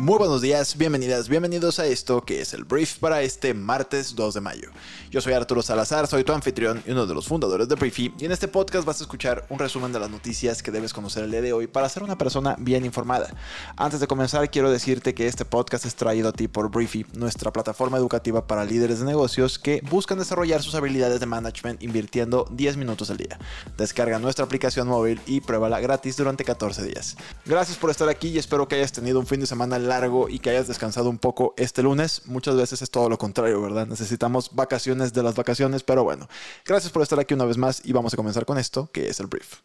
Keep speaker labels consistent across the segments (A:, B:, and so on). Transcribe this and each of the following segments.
A: Muy buenos días, bienvenidas, bienvenidos a esto que es el brief para este martes 2 de mayo. Yo soy Arturo Salazar, soy tu anfitrión y uno de los fundadores de Briefy y en este podcast vas a escuchar un resumen de las noticias que debes conocer el día de hoy para ser una persona bien informada. Antes de comenzar quiero decirte que este podcast es traído a ti por Briefy, nuestra plataforma educativa para líderes de negocios que buscan desarrollar sus habilidades de management invirtiendo 10 minutos al día. Descarga nuestra aplicación móvil y pruébala gratis durante 14 días. Gracias por estar aquí y espero que hayas tenido un fin de semana largo y que hayas descansado un poco este lunes. Muchas veces es todo lo contrario, ¿verdad? Necesitamos vacaciones de las vacaciones, pero bueno. Gracias por estar aquí una vez más y vamos a comenzar con esto, que es el brief.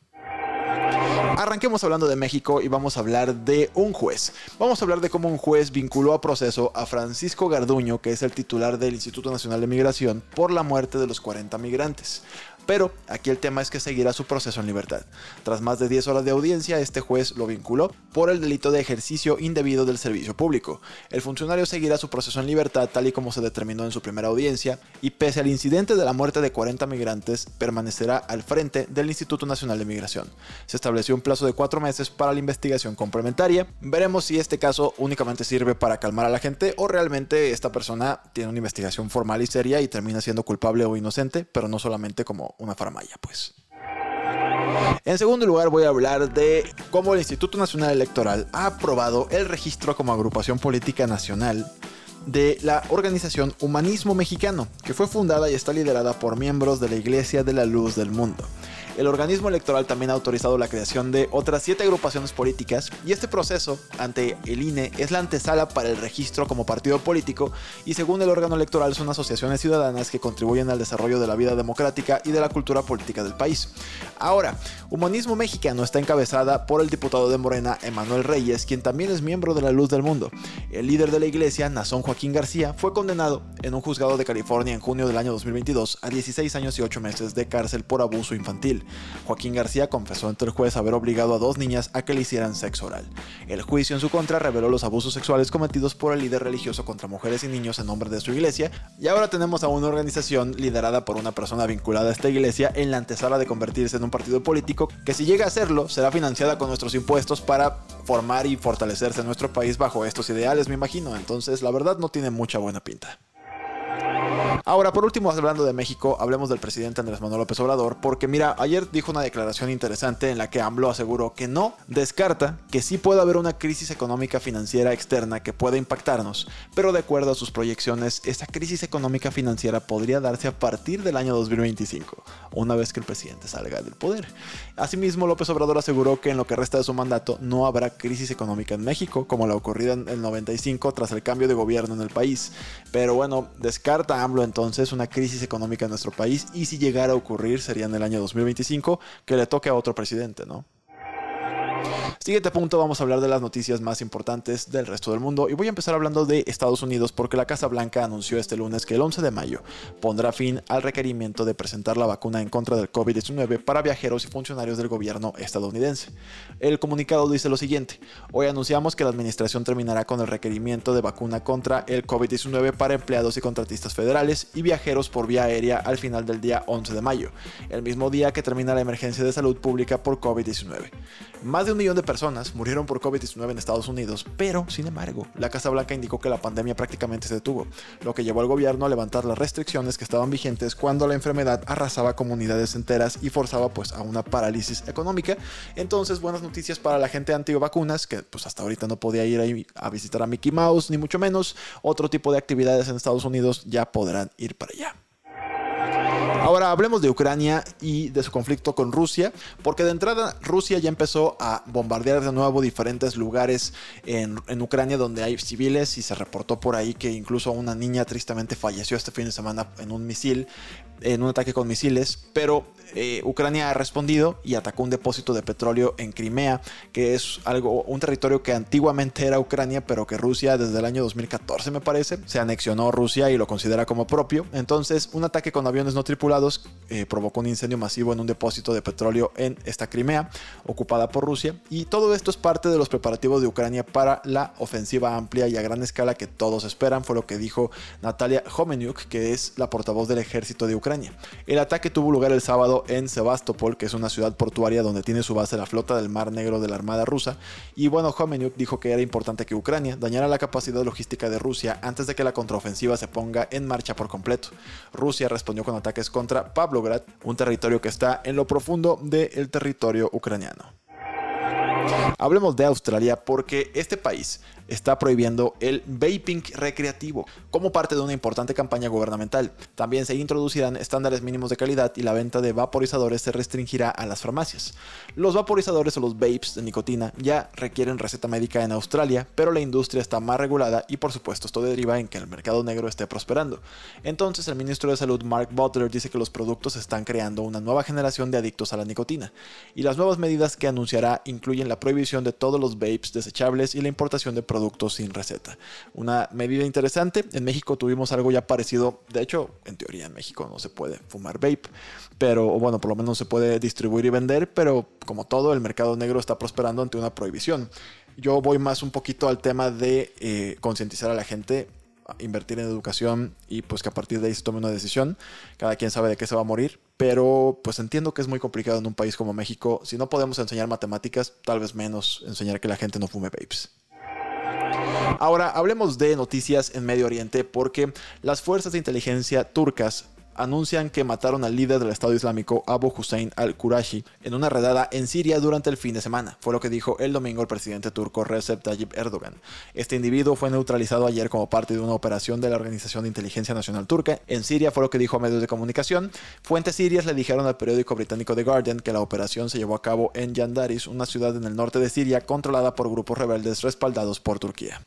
A: Arranquemos hablando de México y vamos a hablar de un juez. Vamos a hablar de cómo un juez vinculó a proceso a Francisco Garduño, que es el titular del Instituto Nacional de Migración, por la muerte de los 40 migrantes. Pero aquí el tema es que seguirá su proceso en libertad. Tras más de 10 horas de audiencia, este juez lo vinculó por el delito de ejercicio indebido del servicio público. El funcionario seguirá su proceso en libertad tal y como se determinó en su primera audiencia y pese al incidente de la muerte de 40 migrantes, permanecerá al frente del Instituto Nacional de Migración. Se estableció un plazo de cuatro meses para la investigación complementaria. Veremos si este caso únicamente sirve para calmar a la gente o realmente esta persona tiene una investigación formal y seria y termina siendo culpable o inocente, pero no solamente como una faramaya, pues. En segundo lugar voy a hablar de cómo el Instituto Nacional Electoral ha aprobado el registro como agrupación política nacional de la organización Humanismo Mexicano, que fue fundada y está liderada por miembros de la Iglesia de la Luz del Mundo. El organismo electoral también ha autorizado la creación de otras siete agrupaciones políticas y este proceso ante el INE es la antesala para el registro como partido político y según el órgano electoral son asociaciones ciudadanas que contribuyen al desarrollo de la vida democrática y de la cultura política del país. Ahora, Humanismo Mexicano está encabezada por el diputado de Morena, Emanuel Reyes, quien también es miembro de la Luz del Mundo. El líder de la iglesia, Nazón Joaquín García, fue condenado en un juzgado de California en junio del año 2022 a 16 años y 8 meses de cárcel por abuso infantil. Joaquín García confesó ante el juez haber obligado a dos niñas a que le hicieran sexo oral. El juicio en su contra reveló los abusos sexuales cometidos por el líder religioso contra mujeres y niños en nombre de su iglesia, y ahora tenemos a una organización liderada por una persona vinculada a esta iglesia en la antesala de convertirse en un partido político que si llega a serlo será financiada con nuestros impuestos para formar y fortalecerse en nuestro país bajo estos ideales, me imagino. Entonces, la verdad no tiene mucha buena pinta. Ahora, por último, hablando de México, hablemos del presidente Andrés Manuel López Obrador, porque mira, ayer dijo una declaración interesante en la que AMLO aseguró que no descarta que sí pueda haber una crisis económica financiera externa que pueda impactarnos, pero de acuerdo a sus proyecciones, esta crisis económica financiera podría darse a partir del año 2025, una vez que el presidente salga del poder. Asimismo, López Obrador aseguró que en lo que resta de su mandato no habrá crisis económica en México, como la ocurrida en el 95 tras el cambio de gobierno en el país. Pero bueno, descarta AMLO entonces una crisis económica en nuestro país y si llegara a ocurrir sería en el año 2025 que le toque a otro presidente, ¿no? Siguiente punto, vamos a hablar de las noticias más importantes del resto del mundo y voy a empezar hablando de Estados Unidos porque la Casa Blanca anunció este lunes que el 11 de mayo pondrá fin al requerimiento de presentar la vacuna en contra del COVID-19 para viajeros y funcionarios del gobierno estadounidense. El comunicado dice lo siguiente, hoy anunciamos que la administración terminará con el requerimiento de vacuna contra el COVID-19 para empleados y contratistas federales y viajeros por vía aérea al final del día 11 de mayo, el mismo día que termina la emergencia de salud pública por COVID-19. Más de un millón de personas murieron por COVID-19 en Estados Unidos, pero, sin embargo, la Casa Blanca indicó que la pandemia prácticamente se detuvo, lo que llevó al gobierno a levantar las restricciones que estaban vigentes cuando la enfermedad arrasaba comunidades enteras y forzaba pues a una parálisis económica. Entonces, buenas noticias para la gente anti-vacunas, que pues hasta ahorita no podía ir a visitar a Mickey Mouse, ni mucho menos. Otro tipo de actividades en Estados Unidos ya podrán ir para allá. Ahora hablemos de Ucrania y de su conflicto con Rusia, porque de entrada Rusia ya empezó a bombardear de nuevo diferentes lugares en, Ucrania donde hay civiles y se reportó por ahí que incluso una niña tristemente falleció este fin de semana en un misil. en un ataque con misiles, pero eh, Ucrania ha respondido y atacó un depósito de petróleo en Crimea, que es algo, un territorio que antiguamente era Ucrania, pero que Rusia desde el año 2014 me parece, se anexionó Rusia y lo considera como propio. Entonces, un ataque con aviones no tripulados eh, provocó un incendio masivo en un depósito de petróleo en esta Crimea, ocupada por Rusia, y todo esto es parte de los preparativos de Ucrania para la ofensiva amplia y a gran escala que todos esperan, fue lo que dijo Natalia Homeniuk, que es la portavoz del ejército de Ucrania. El ataque tuvo lugar el sábado en Sebastopol, que es una ciudad portuaria donde tiene su base la flota del Mar Negro de la Armada rusa. Y bueno, Homeniuk dijo que era importante que Ucrania dañara la capacidad logística de Rusia antes de que la contraofensiva se ponga en marcha por completo. Rusia respondió con ataques contra Pavlograd, un territorio que está en lo profundo del territorio ucraniano. Hablemos de Australia porque este país está prohibiendo el vaping recreativo como parte de una importante campaña gubernamental. También se introducirán estándares mínimos de calidad y la venta de vaporizadores se restringirá a las farmacias. Los vaporizadores o los vapes de nicotina ya requieren receta médica en Australia, pero la industria está más regulada y por supuesto esto deriva en que el mercado negro esté prosperando. Entonces el ministro de Salud Mark Butler dice que los productos están creando una nueva generación de adictos a la nicotina y las nuevas medidas que anunciará incluyen la prohibición de todos los vapes desechables y la importación de productos sin receta. Una medida interesante, en México tuvimos algo ya parecido, de hecho, en teoría en México no se puede fumar vape, pero bueno, por lo menos se puede distribuir y vender, pero como todo, el mercado negro está prosperando ante una prohibición. Yo voy más un poquito al tema de eh, concientizar a la gente invertir en educación y pues que a partir de ahí se tome una decisión. Cada quien sabe de qué se va a morir, pero pues entiendo que es muy complicado en un país como México. Si no podemos enseñar matemáticas, tal vez menos enseñar que la gente no fume vapes. Ahora hablemos de noticias en Medio Oriente porque las fuerzas de inteligencia turcas anuncian que mataron al líder del Estado Islámico Abu Hussein al-Qurashi en una redada en Siria durante el fin de semana. Fue lo que dijo el domingo el presidente turco Recep Tayyip Erdogan. Este individuo fue neutralizado ayer como parte de una operación de la Organización de Inteligencia Nacional Turca. En Siria fue lo que dijo a medios de comunicación. Fuentes sirias le dijeron al periódico británico The Guardian que la operación se llevó a cabo en Yandaris, una ciudad en el norte de Siria controlada por grupos rebeldes respaldados por Turquía.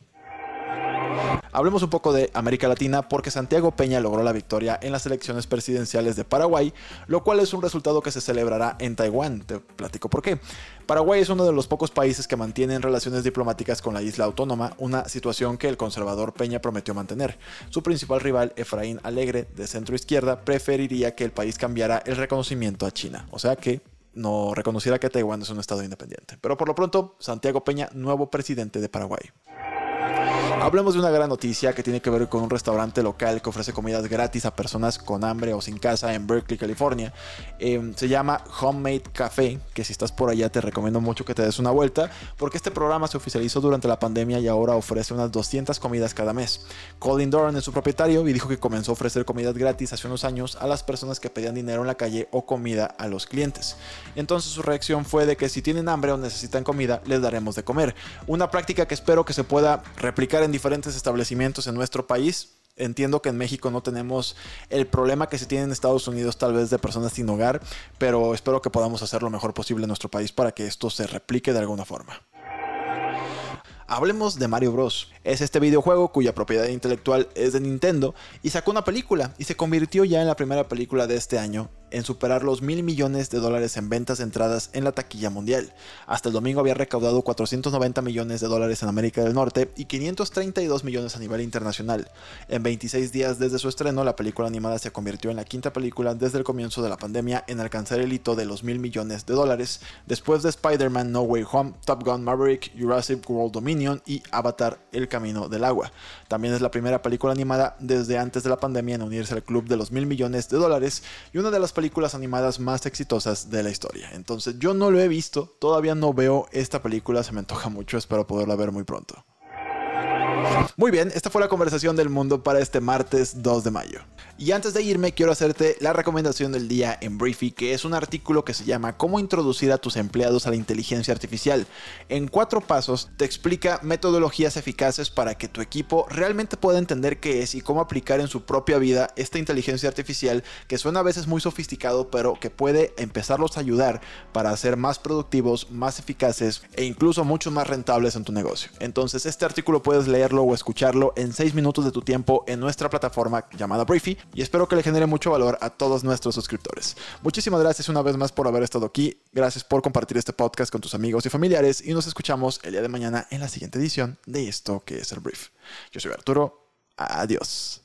A: Hablemos un poco de América Latina porque Santiago Peña logró la victoria en las elecciones presidenciales de Paraguay, lo cual es un resultado que se celebrará en Taiwán. Te platico por qué. Paraguay es uno de los pocos países que mantienen relaciones diplomáticas con la isla autónoma, una situación que el conservador Peña prometió mantener. Su principal rival, Efraín Alegre, de centro izquierda, preferiría que el país cambiara el reconocimiento a China, o sea que no reconociera que Taiwán es un estado independiente. Pero por lo pronto, Santiago Peña, nuevo presidente de Paraguay. Hablemos de una gran noticia que tiene que ver con un restaurante local que ofrece comidas gratis a personas con hambre o sin casa en Berkeley, California. Em, se llama Homemade Café, que si estás por allá te recomiendo mucho que te des una vuelta, porque este programa se oficializó durante la pandemia y ahora ofrece unas 200 comidas cada mes. Colin Doran es su propietario y dijo que comenzó a ofrecer comidas gratis hace unos años a las personas que pedían dinero en la calle o comida a los clientes. Entonces su reacción fue de que si tienen hambre o necesitan comida, les daremos de comer. Una práctica que espero que se pueda replicar en diferentes establecimientos en nuestro país. Entiendo que en México no tenemos el problema que se tiene en Estados Unidos tal vez de personas sin hogar, pero espero que podamos hacer lo mejor posible en nuestro país para que esto se replique de alguna forma. Hablemos de Mario Bros. Es este videojuego cuya propiedad intelectual es de Nintendo y sacó una película y se convirtió ya en la primera película de este año en superar los mil millones de dólares en ventas entradas en la taquilla mundial. Hasta el domingo había recaudado 490 millones de dólares en América del Norte y 532 millones a nivel internacional. En 26 días desde su estreno, la película animada se convirtió en la quinta película desde el comienzo de la pandemia en alcanzar el hito de los mil millones de dólares, después de Spider-Man No Way Home, Top Gun Maverick, Jurassic World Dominion y Avatar El Camino del Agua. También es la primera película animada desde antes de la pandemia en unirse al club de los mil millones de dólares y una de las películas animadas más exitosas de la historia. Entonces yo no lo he visto, todavía no veo esta película, se me antoja mucho, espero poderla ver muy pronto. Muy bien, esta fue la conversación del mundo para este martes 2 de mayo. Y antes de irme, quiero hacerte la recomendación del día en Briefy, que es un artículo que se llama Cómo introducir a tus empleados a la inteligencia artificial. En cuatro pasos te explica metodologías eficaces para que tu equipo realmente pueda entender qué es y cómo aplicar en su propia vida esta inteligencia artificial que suena a veces muy sofisticado, pero que puede empezarlos a ayudar para ser más productivos, más eficaces e incluso mucho más rentables en tu negocio. Entonces, este artículo puedes leer o escucharlo en 6 minutos de tu tiempo en nuestra plataforma llamada Briefy y espero que le genere mucho valor a todos nuestros suscriptores. Muchísimas gracias una vez más por haber estado aquí, gracias por compartir este podcast con tus amigos y familiares y nos escuchamos el día de mañana en la siguiente edición de esto que es el Brief. Yo soy Arturo, adiós.